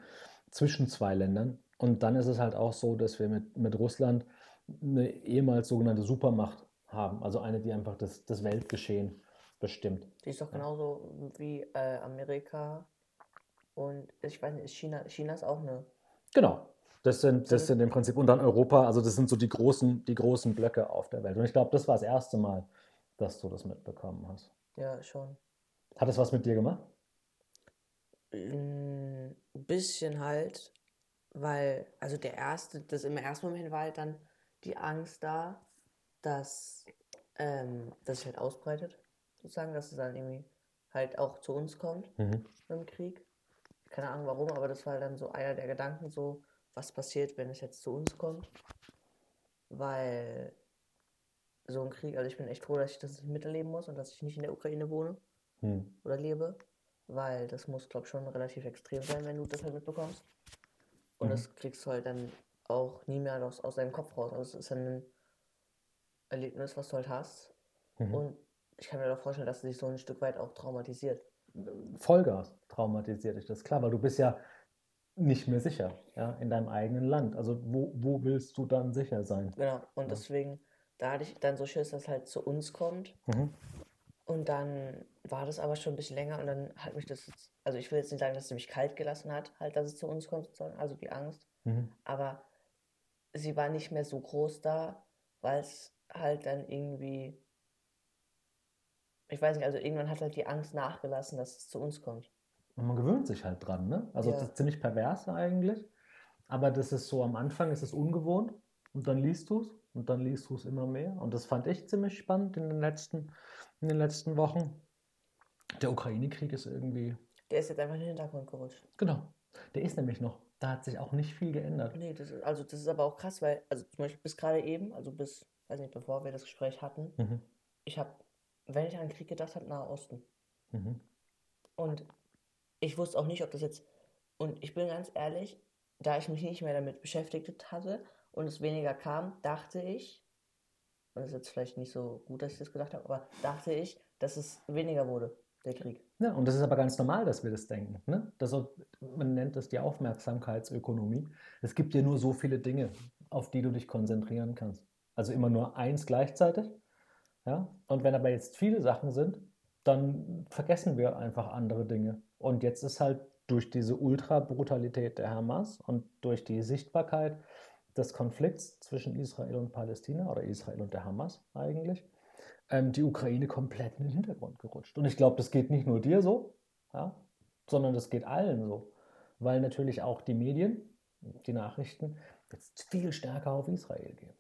zwischen zwei Ländern. Und dann ist es halt auch so, dass wir mit, mit Russland eine ehemals sogenannte Supermacht haben. Also eine, die einfach das, das Weltgeschehen bestimmt. die ist doch genauso wie äh, Amerika und ich weiß nicht, China, China ist auch eine. Genau. Das sind, das sind im Prinzip, und dann Europa, also das sind so die großen, die großen Blöcke auf der Welt. Und ich glaube, das war das erste Mal, dass du das mitbekommen hast. Ja, schon. Hat es was mit dir gemacht? Ein bisschen halt, weil, also der erste, das im ersten Moment war halt dann die Angst da, dass, ähm, dass sich halt ausbreitet, sozusagen, dass es dann irgendwie halt auch zu uns kommt Mhm. im Krieg. Keine Ahnung warum, aber das war dann so einer der Gedanken, so, was passiert, wenn es jetzt zu uns kommt. Weil so ein Krieg, also ich bin echt froh, dass ich das nicht miterleben muss und dass ich nicht in der Ukraine wohne Hm. oder lebe, weil das muss, glaube ich, schon relativ extrem sein, wenn du das halt mitbekommst. Und Mhm. das kriegst du halt dann auch nie mehr aus, aus deinem Kopf raus. Also es ist dann ein Erlebnis, was du halt hast. Mhm. Und ich kann mir doch vorstellen, dass es dich so ein Stück weit auch traumatisiert. Vollgas traumatisiert dich das, klar, weil du bist ja nicht mehr sicher ja, in deinem eigenen Land. Also wo, wo willst du dann sicher sein? Genau. Und deswegen, da hatte ich dann so Schiss, dass es halt zu uns kommt. Mhm. Und dann war das aber schon ein bisschen länger und dann hat mich das jetzt, also ich will jetzt nicht sagen, dass es mich kalt gelassen hat, halt, dass es zu uns kommt, sozusagen, also die Angst. Mhm. aber sie war nicht mehr so groß da, weil es halt dann irgendwie, ich weiß nicht, also irgendwann hat halt die Angst nachgelassen, dass es zu uns kommt. Und man gewöhnt sich halt dran, ne? Also Ja. das ist ziemlich pervers eigentlich. Aber das ist so, am Anfang ist es ungewohnt und dann liest du es und dann liest du es immer mehr. Und das fand ich ziemlich spannend in den letzten, in den letzten Wochen. Der Ukraine-Krieg ist irgendwie, Der ist jetzt einfach in den Hintergrund gerutscht. genau, der ist nämlich noch. da hat sich auch nicht viel geändert. Nee, das ist, also das ist aber auch krass, weil, also zum Beispiel bis gerade eben, also bis, weiß nicht, bevor wir das Gespräch hatten, Mhm. ich habe, wenn ich an Krieg gedacht habe, Nahe Osten. Mhm. Und ich wusste auch nicht, ob das jetzt, und ich bin ganz ehrlich, da ich mich nicht mehr damit beschäftigt hatte und es weniger kam, dachte ich, und das ist jetzt vielleicht nicht so gut, dass ich das gedacht habe, aber dachte ich, dass es weniger wurde, der Krieg. Ja, und das ist aber ganz normal, dass wir das denken. Ne? Das, man nennt das die Aufmerksamkeitsökonomie. Es gibt ja nur so viele Dinge, auf die du dich konzentrieren kannst. Also immer nur eins gleichzeitig. Ja? Und wenn aber jetzt viele Sachen sind, dann vergessen wir einfach andere Dinge. Und jetzt ist halt durch diese Ultra-Brutalität der Hamas und durch die Sichtbarkeit des Konflikts zwischen Israel und Palästina oder Israel und der Hamas eigentlich, ähm, die Ukraine komplett in den Hintergrund gerutscht. Und ich glaube, das geht nicht nur dir so, ja, sondern das geht allen so. Weil natürlich auch die Medien, die Nachrichten, jetzt viel stärker auf Israel gehen.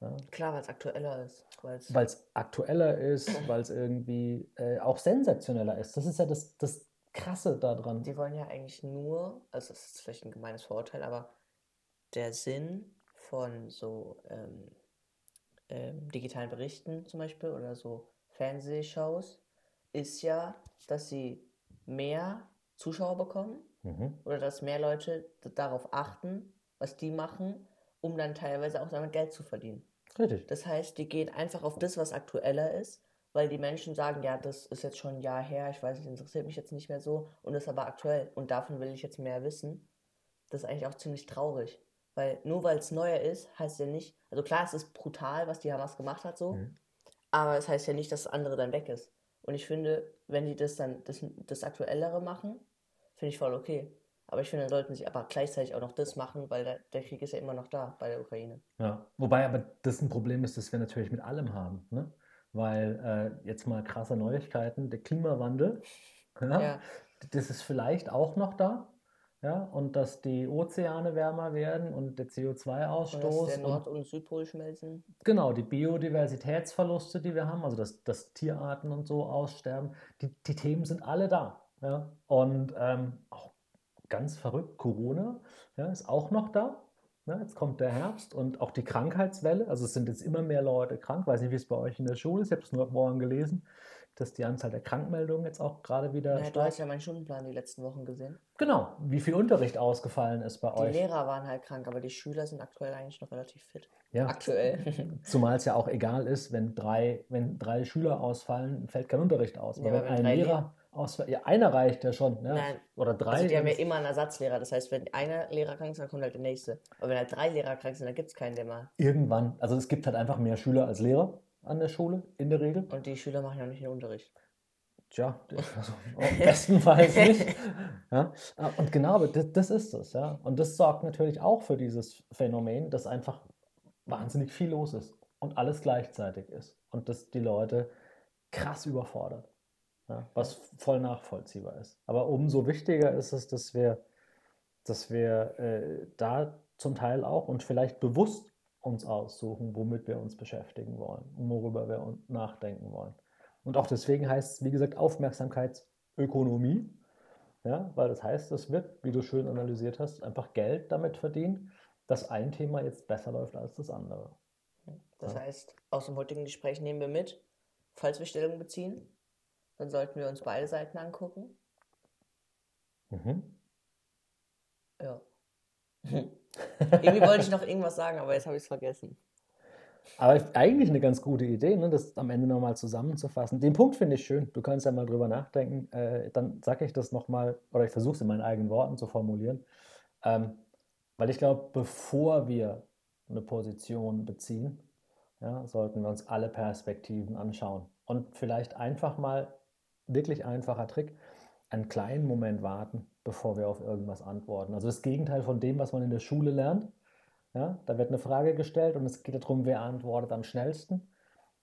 Ja, Klar, weil es aktueller ist. Weil es aktueller ist, weil es irgendwie äh, auch sensationeller ist. Das ist ja das, das Krasse daran. die wollen ja eigentlich nur, also das ist vielleicht ein gemeines Vorurteil, aber der Sinn von so ähm, ähm, digitalen Berichten zum Beispiel oder so Fernsehshows ist ja, dass sie mehr Zuschauer bekommen Mhm. oder dass mehr Leute darauf achten, was die machen, um dann teilweise auch damit Geld zu verdienen. Richtig. Das heißt, die gehen einfach auf das, was aktueller ist, weil die Menschen sagen, ja, das ist jetzt schon ein Jahr her, ich weiß nicht, interessiert mich jetzt nicht mehr so und das ist aber aktuell und davon will ich jetzt mehr wissen. Das ist eigentlich auch ziemlich traurig, weil nur weil es neuer ist, heißt ja nicht, also klar, es ist brutal, was die Hamas gemacht hat so, Mhm. aber es heißt ja nicht, dass das andere dann weg ist. Und ich finde, wenn die das dann, das, das Aktuellere machen, finde ich voll okay. Aber ich finde, dann sollten sie aber gleichzeitig auch noch das machen, weil der, der Krieg ist ja immer noch da bei der Ukraine. Ja, wobei aber das ein Problem ist, das wir natürlich mit allem haben. Ne? Weil äh, jetzt mal krasse Neuigkeiten, der Klimawandel, ja, Ja. das ist vielleicht auch noch da. Ja, und dass die Ozeane wärmer werden und der Und dass CO2-Ausstoß der und Nord- und Südpol schmelzen. Genau, die Biodiversitätsverluste, die wir haben, also dass, dass Tierarten und so aussterben, die, die Themen sind alle da. Ja? Und ähm, auch ganz verrückt, Corona ja, ist auch noch da. Ja, jetzt kommt der Herbst und auch die Krankheitswelle. Also es sind jetzt immer mehr Leute krank. Weiß nicht, wie es bei euch in der Schule ist. Ich habe es nur morgen gelesen, dass die Anzahl der Krankmeldungen jetzt auch gerade wieder Ja, du hast ja meinen Stundenplan die letzten Wochen gesehen. Genau, wie viel Unterricht ausgefallen ist bei Die euch. Lehrer waren halt krank, aber die Schüler sind aktuell eigentlich noch relativ fit. Ja. Aktuell. Zumal es ja auch egal ist, wenn drei, wenn drei Schüler ausfallen, fällt kein Unterricht aus. Ja, Aber wenn wenn ein drei Lehrer ausfällt, ja, einer reicht ja schon. Ne? Nein. Oder drei. Also die haben ja immer einen Ersatzlehrer. Das heißt, wenn einer Lehrer krank ist, dann kommt halt der nächste. Aber wenn halt drei Lehrer krank sind, dann gibt es keinen, der mal. irgendwann, also es gibt halt einfach mehr Schüler als Lehrer an der Schule, in der Regel. Und die Schüler machen ja nicht den Unterricht. Tja, also, bestenfalls nicht. Ja? Und genau, das, das ist es. Ja? Und das sorgt natürlich auch für dieses Phänomen, dass einfach wahnsinnig viel los ist und alles gleichzeitig ist. Und das die Leute krass überfordert. Ja? Was voll nachvollziehbar ist. Aber umso wichtiger ist es, dass wir, dass wir äh, da zum Teil auch und vielleicht bewusst uns aussuchen, womit wir uns beschäftigen wollen und worüber wir nachdenken wollen. Und auch deswegen heißt es, wie gesagt, Aufmerksamkeitsökonomie. Ja, weil das heißt, es wird, wie du schön analysiert hast, einfach Geld damit verdient, dass ein Thema jetzt besser läuft als das andere. Das Ja. heißt, aus dem heutigen Gespräch nehmen wir mit, falls wir Stellung beziehen, dann sollten wir uns beide Seiten angucken. Mhm. Ja. Irgendwie wollte ich noch irgendwas sagen, aber jetzt habe ich es vergessen. Aber eigentlich eine ganz gute Idee, ne, das am Ende nochmal zusammenzufassen. Den Punkt finde ich schön. Du kannst ja mal drüber nachdenken. Äh, dann sage ich das nochmal, oder ich versuche es in meinen eigenen Worten zu formulieren. Ähm, weil ich glaube, bevor wir eine Position beziehen, ja, sollten wir uns alle Perspektiven anschauen. Und vielleicht einfach mal, wirklich einfacher Trick, einen kleinen Moment warten, bevor wir auf irgendwas antworten. Also das Gegenteil von dem, was man in der Schule lernt. Ja, da wird eine Frage gestellt und es geht darum, wer antwortet am schnellsten.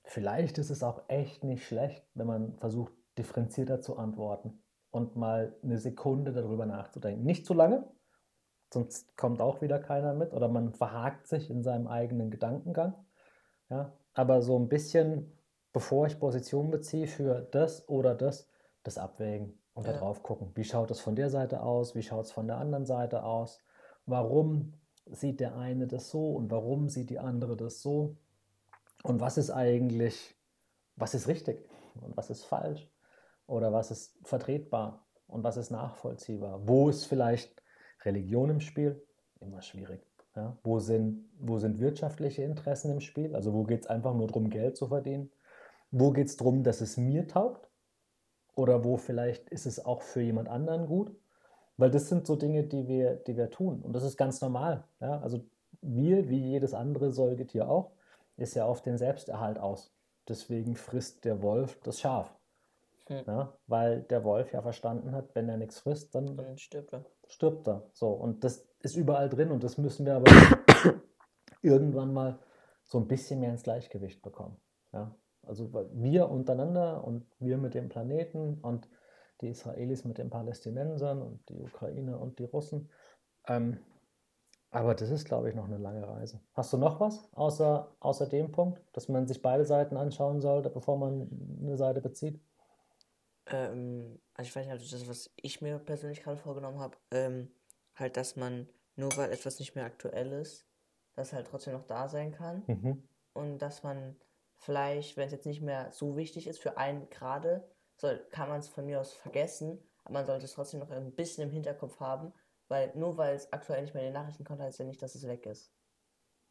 Vielleicht ist es auch echt nicht schlecht, wenn man versucht, differenzierter zu antworten und mal eine Sekunde darüber nachzudenken. Nicht zu lange, sonst kommt auch wieder keiner mit oder man verhakt sich in seinem eigenen Gedankengang. Ja, aber so ein bisschen, bevor ich Position beziehe für das oder das, das abwägen und Ja. da drauf gucken. Wie schaut es von der Seite aus? Wie schaut es von der anderen Seite aus? warum sieht der eine das so und warum sieht die andere das so und was ist eigentlich, was ist richtig und was ist falsch oder was ist vertretbar und was ist nachvollziehbar. Wo ist vielleicht Religion im Spiel? Immer schwierig. Ja? Wo, sind, wo sind wirtschaftliche Interessen im Spiel? Also wo geht es einfach nur darum, Geld zu verdienen? Wo geht es darum, dass es mir taugt? Oder wo vielleicht ist es auch für jemand anderen gut? Weil das sind so Dinge, die wir, die wir tun. Und das ist ganz normal. Ja? Also wir, wie jedes andere Säugetier auch, ist ja auf den Selbsterhalt aus. Deswegen frisst der Wolf das Schaf. Hm. Ja? Weil der Wolf ja verstanden hat, wenn er nichts frisst, dann, dann stirbt er. Stirbt er. So, und das ist überall drin und das müssen wir aber irgendwann mal so ein bisschen mehr ins Gleichgewicht bekommen. Ja? Also wir untereinander und wir mit dem Planeten und die Israelis mit den Palästinensern und die Ukrainer und die Russen. Ähm, aber das ist, glaube ich, noch eine lange Reise. Hast du noch was außer, außer dem Punkt, dass man sich beide Seiten anschauen sollte, bevor man eine Seite bezieht? Ähm, also ich weiß nicht, also das, was ich mir persönlich gerade vorgenommen habe, ähm, halt, dass man nur weil etwas nicht mehr aktuell ist, dass halt trotzdem noch da sein kann. Mhm. Und dass man vielleicht, wenn es jetzt nicht mehr so wichtig ist für einen gerade, soll, kann man es von mir aus vergessen, aber man sollte es trotzdem noch ein bisschen im Hinterkopf haben, weil nur weil es aktuell nicht mehr in den Nachrichten kommt, heißt ja nicht, dass es weg ist.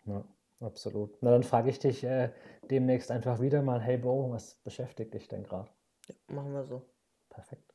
Ja, absolut. Na, dann frage ich dich äh, demnächst einfach wieder mal, hey Bo, was beschäftigt dich denn gerade? Ja, machen wir so. Perfekt.